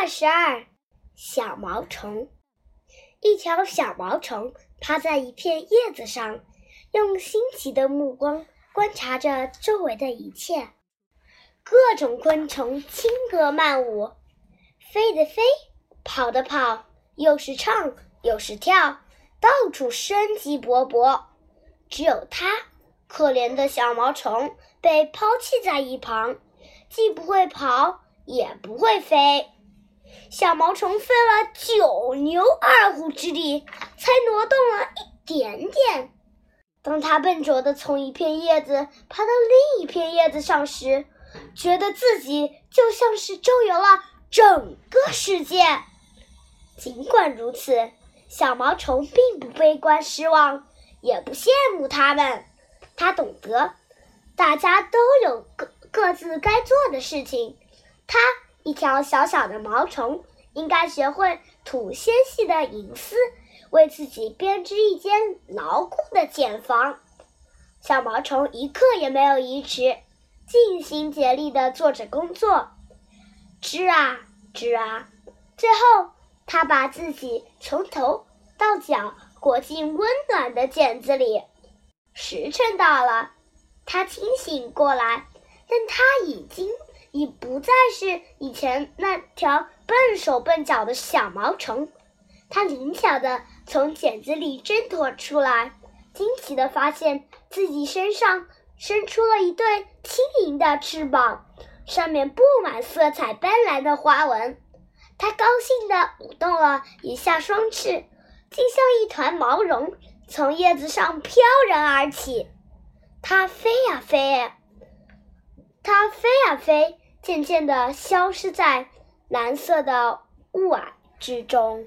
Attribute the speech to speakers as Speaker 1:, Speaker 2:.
Speaker 1: 二十二，小毛虫。一条小毛虫趴在一片叶子上，用新奇的目光观察着周围的一切。各种昆虫轻歌曼舞，飞的飞，跑的跑，又是唱又是跳，到处生机勃勃。只有它，可怜的小毛虫，被抛弃在一旁，既不会跑，也不会飞。小毛虫费了九牛二虎之力，才挪动了一点点。当它笨拙地从一片叶子爬到另一片叶子上时，觉得自己就像是周游了整个世界。尽管如此，小毛虫并不悲观失望，也不羡慕它们。它懂得，大家都有各各自该做的事情。它。一条小小的毛虫应该学会吐纤细的银丝，为自己编织一间牢固的茧房。小毛虫一刻也没有移迟，尽心竭力地做着工作，织啊织啊，最后它把自己从头到脚裹进温暖的茧子里。时辰到了，它清醒过来，但它已经。已不再是以前那条笨手笨脚的小毛虫，它灵巧地从茧子里挣脱出来，惊奇地发现自己身上伸出了一对轻盈的翅膀，上面布满色彩斑斓的花纹。它高兴地舞动了一下双翅，竟像一团毛绒从叶子上飘然而起。它飞呀飞，它飞呀飞。渐渐地消失在蓝色的雾霭之中。